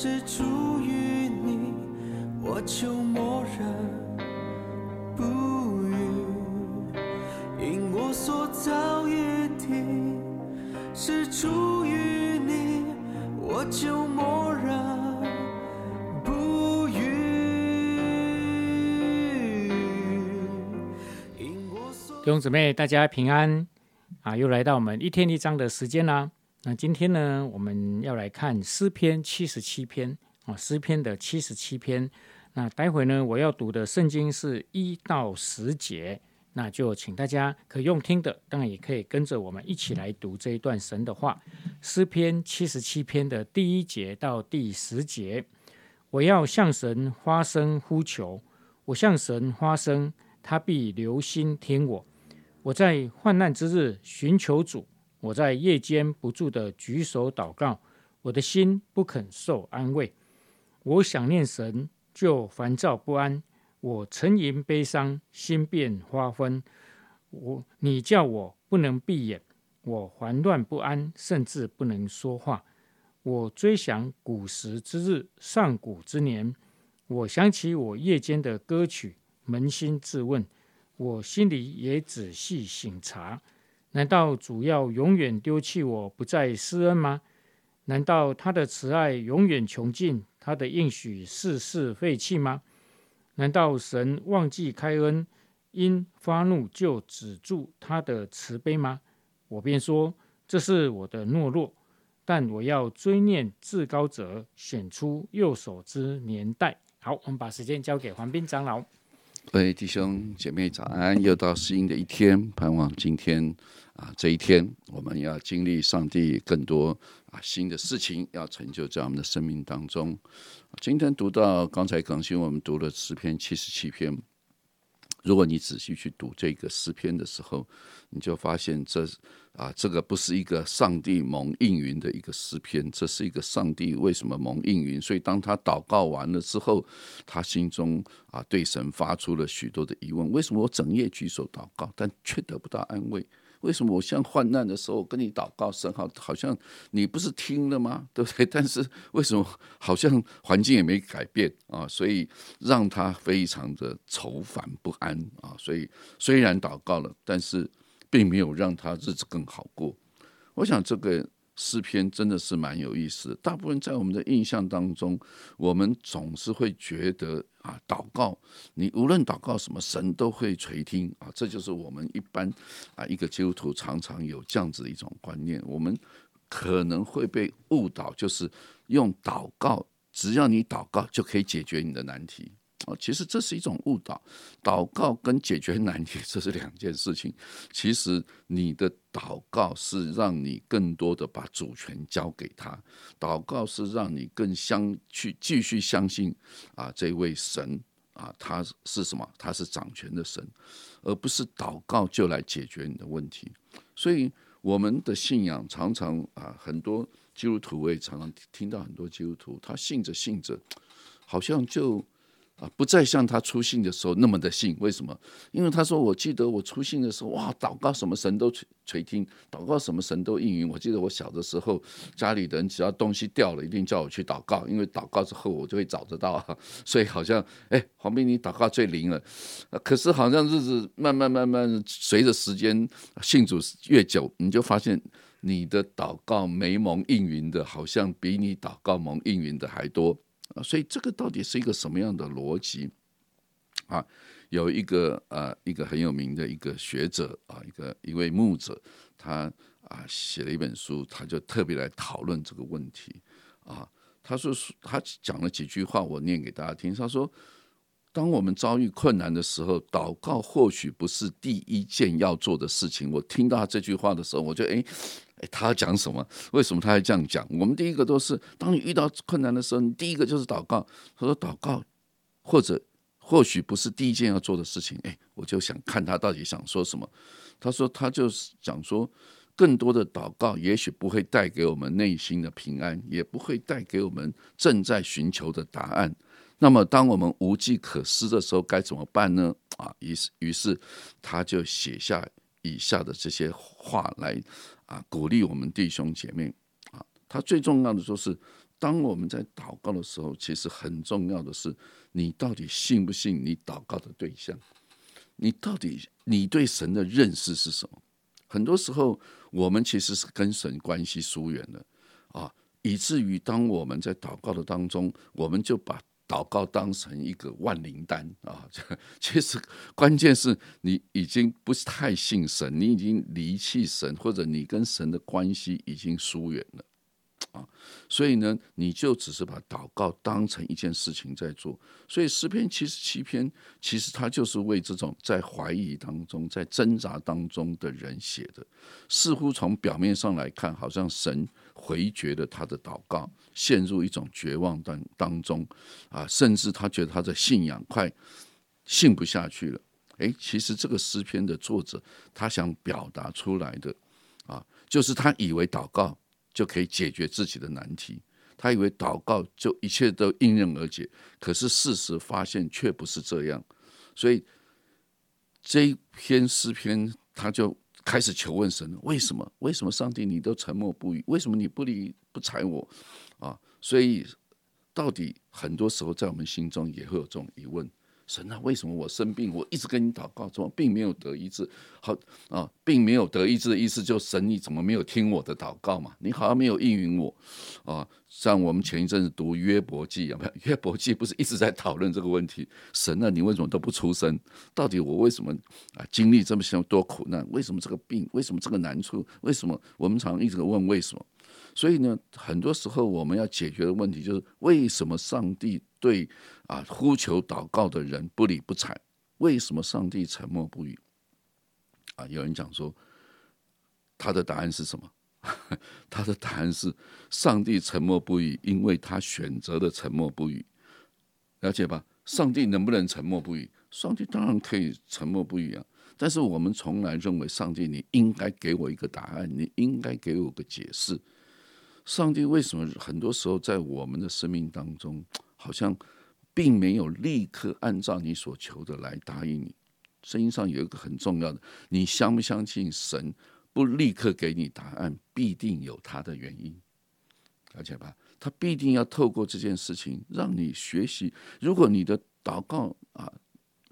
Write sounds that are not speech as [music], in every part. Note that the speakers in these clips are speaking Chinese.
是出于你，我就默认不语。因我所造一定是出于你，我就默认不语。因我所弟兄姊妹，大家平安啊！又来到我们一天一章的时间啦。那今天呢，我们要来看诗篇七十七篇啊，诗篇的七十七篇。那待会呢，我要读的圣经是一到十节，那就请大家可用听的，当然也可以跟着我们一起来读这一段神的话。诗篇七十七篇的第一节到第十节，我要向神发声呼求，我向神发声，他必留心听我。我在患难之日寻求主，我在夜间不住的举手祷告，我的心不肯受安慰。我想念神，就烦躁不安。我沉吟悲伤，心变花昏。我你叫我不能闭眼，我烦乱不安，甚至不能说话。我追想古时之日，上古之年。我想起我夜间的歌曲，扪心自问。我心里也仔细省察：难道主要永远丢弃我，不再施恩吗？难道他的慈爱永远穷尽，他的应许世事废弃吗？难道神忘记开恩，因发怒就止住他的慈悲吗？我便说这是我的懦弱，但我要追念至高者显出右手之年代。好，我们把时间交给黄斌长老。各位弟兄姐妹早安！又到新的一天，盼望今天啊这一天，我们要经历上帝更多啊新的事情，要成就在我们的生命当中。今天读到刚才更新，我们读了诗篇七十七篇。如果你仔细去读这个诗篇的时候，你就发现这啊，这个不是一个上帝蒙应允的一个诗篇，这是一个上帝为什么蒙应允？所以当他祷告完了之后，他心中啊对神发出了许多的疑问：为什么我整夜举手祷告，但却得不到安慰？为什么我像患难的时候跟你祷告，神好好像你不是听了吗？[laughs] 对不对？但是为什么好像环境也没改变啊？所以让他非常的愁烦不安啊！所以虽然祷告了，但是并没有让他日子更好过。我想这个诗篇真的是蛮有意思的。大部分在我们的印象当中，我们总是会觉得啊，祷告你无论祷告什么，神都会垂听啊。这就是我们一般啊一个基督徒常常有这样子的一种观念。我们可能会被误导，就是用祷告，只要你祷告就可以解决你的难题。哦，其实这是一种误导，祷告跟解决难题 [laughs] 这是两件事情。其实你的祷告是让你更多的把主权交给他，祷告是让你更相去继续相信啊这位神啊他是什么？他是掌权的神，而不是祷告就来解决你的问题。所以我们的信仰常常啊，很多基督徒我也常常听到很多基督徒，他信着信着，好像就。啊，不再像他出信的时候那么的信，为什么？因为他说，我记得我出信的时候，哇，祷告什么神都垂垂听，祷告什么神都应允。我记得我小的时候，家里人只要东西掉了，一定叫我去祷告，因为祷告之后我就会找得到。[laughs] 所以好像，哎，黄斌，你祷告最灵了。可是好像日子慢慢慢慢随着时间信主越久，你就发现你的祷告没蒙应允的，好像比你祷告蒙应允的还多。啊，所以这个到底是一个什么样的逻辑啊？有一个啊，一个很有名的一个学者啊，一个一位牧者，他啊写了一本书，他就特别来讨论这个问题啊。他说他讲了几句话，我念给大家听。他说，当我们遭遇困难的时候，祷告或许不是第一件要做的事情。我听到他这句话的时候，我就哎。哎，他讲什么？为什么他要这样讲？我们第一个都是，当你遇到困难的时候，你第一个就是祷告。他说祷告，或者或许不是第一件要做的事情。哎，我就想看他到底想说什么。他说他就是讲说，更多的祷告也许不会带给我们内心的平安，也不会带给我们正在寻求的答案。那么，当我们无计可施的时候，该怎么办呢？啊，于是于是他就写下以下的这些话来。啊，鼓励我们弟兄姐妹啊！他最重要的就是当我们在祷告的时候，其实很重要的是，你到底信不信你祷告的对象？你到底你对神的认识是什么？很多时候，我们其实是跟神关系疏远了啊，以至于当我们在祷告的当中，我们就把祷告当成一个万灵丹啊。[laughs] 其实关键是你已经不是太信神，你已经离弃神，或者你跟神的关系已经疏远了。啊，所以呢，你就只是把祷告当成一件事情在做。所以诗篇七十七篇，其实它就是为这种在怀疑当中、在挣扎当中的人写的。似乎从表面上来看，好像神回绝了他的祷告，陷入一种绝望当当中啊，甚至他觉得他的信仰快信不下去了。诶，其实这个诗篇的作者他想表达出来的啊，就是他以为祷告。就可以解决自己的难题。他以为祷告就一切都迎刃而解，可是事实发现却不是这样。所以这一篇诗篇，他就开始求问神：为什么？为什么上帝你都沉默不语？为什么你不理不睬我？啊！所以到底很多时候在我们心中也会有这种疑问。神啊，为什么我生病，我一直跟你祷告，怎么并没有得医治？好啊，并没有得医治的意思，就神你怎么没有听我的祷告嘛？你好像没有应允我啊。像我们前一阵子读约伯记啊，[laughs] 约伯记不是一直在讨论这个问题？神啊，你为什么都不出声？到底我为什么啊经历这么些多苦难？为什么这个病？为什么这个难处？为什么我们常一直问为什么？所以呢，很多时候我们要解决的问题就是为什么上帝？对啊，呼求祷告的人不理不睬，为什么上帝沉默不语？啊，有人讲说，他的答案是什么？[laughs] 他的答案是上帝沉默不语，因为他选择了沉默不语。了解吧？上帝能不能沉默不语？上帝当然可以沉默不语啊。但是我们从来认为，上帝你应该给我一个答案，你应该给我个解释。上帝为什么很多时候在我们的生命当中？好像并没有立刻按照你所求的来答应你。圣经上有一个很重要的，你相不相信神不立刻给你答案，必定有他的原因，而且吧，他必定要透过这件事情让你学习。如果你的祷告啊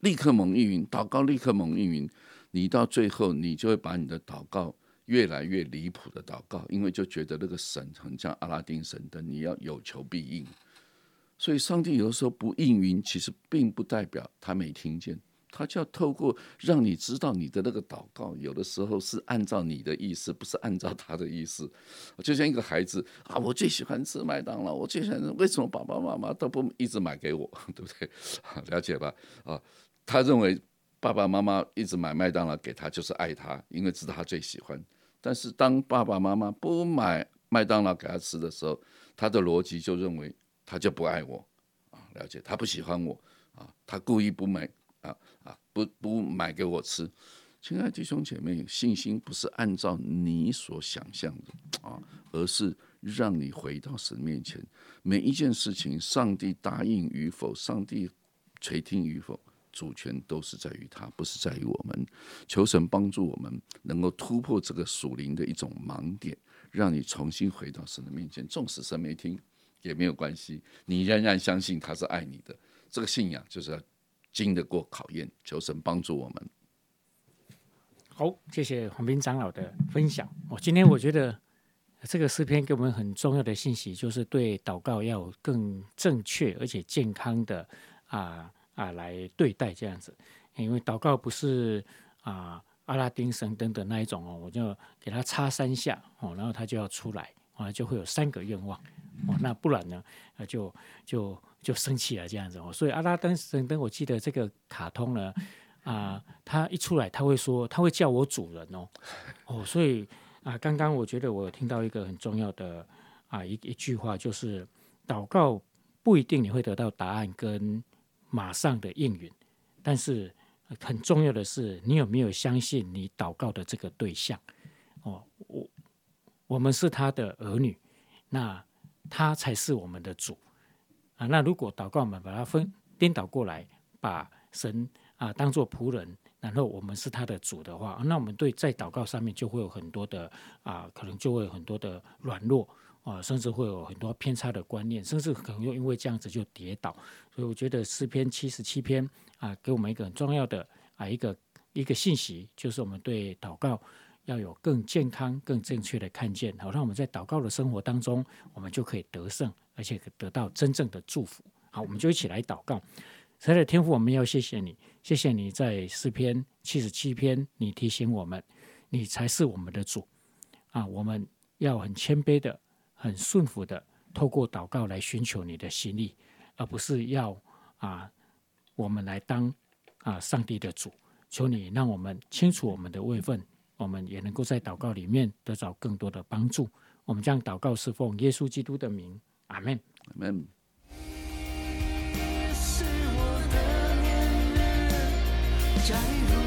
立刻蒙应允，祷告立刻蒙应允，你到最后你就会把你的祷告越来越离谱的祷告，因为就觉得那个神很像阿拉丁神灯，你要有求必应。所以，上帝有的时候不应允，其实并不代表他没听见，他就要透过让你知道你的那个祷告，有的时候是按照你的意思，不是按照他的意思。就像一个孩子啊，我最喜欢吃麦当劳，我最喜欢，为什么爸爸妈妈都不一直买给我，[laughs] 对不对？了解吧？啊，他认为爸爸妈妈一直买麦当劳给他就是爱他，因为知道他最喜欢。但是当爸爸妈妈不买麦当劳给他吃的时候，他的逻辑就认为。他就不爱我，啊，了解，他不喜欢我，啊，他故意不买，啊啊，不不买给我吃。亲爱的弟兄姐妹，信心不是按照你所想象的啊，而是让你回到神面前。每一件事情，上帝答应与否，上帝垂听与否，主权都是在于他，不是在于我们。求神帮助我们，能够突破这个属灵的一种盲点，让你重新回到神的面前。纵使神没听。也没有关系，你仍然相信他是爱你的，这个信仰就是要经得过考验。求神帮助我们。好，谢谢黄斌长老的分享。我今天我觉得这个诗篇给我们很重要的信息，就是对祷告要有更正确而且健康的啊啊来对待这样子。因为祷告不是啊阿拉丁神灯的那一种哦，我就给他插三下哦，然后他就要出来啊，就会有三个愿望。哦，那不然呢？啊，就就就生气了这样子哦。所以阿拉丁神灯，我记得这个卡通呢，啊，他一出来他会说，他会叫我主人哦。哦，所以啊，刚刚我觉得我听到一个很重要的啊一一句话，就是祷告不一定你会得到答案跟马上的应允，但是很重要的是，你有没有相信你祷告的这个对象？哦，我我们是他的儿女，那。他才是我们的主啊！那如果祷告们把他分颠倒过来，把神啊当做仆人，然后我们是他的主的话，那我们对在祷告上面就会有很多的啊，可能就会有很多的软弱啊，甚至会有很多偏差的观念，甚至可能又因为这样子就跌倒。所以我觉得诗篇七十七篇啊，给我们一个很重要的啊一个一个信息，就是我们对祷告要有更健康、更正确的看见，好让我们在祷告的生活当中，我们就可以得胜，而且得到真正的祝福。好，我们就一起来祷告。神的天父，我们要谢谢你，谢谢你在诗篇七十七篇，你提醒我们，你才是我们的主啊！我们要很谦卑的、很顺服的，透过祷告来寻求你的心意，而不是要啊我们来当啊上帝的主。求你让我们清楚我们的位分，我们也能够在祷告里面得到更多的帮助。我们将祷告是奉耶稣基督的名，阿门。阿门。摘入手掌。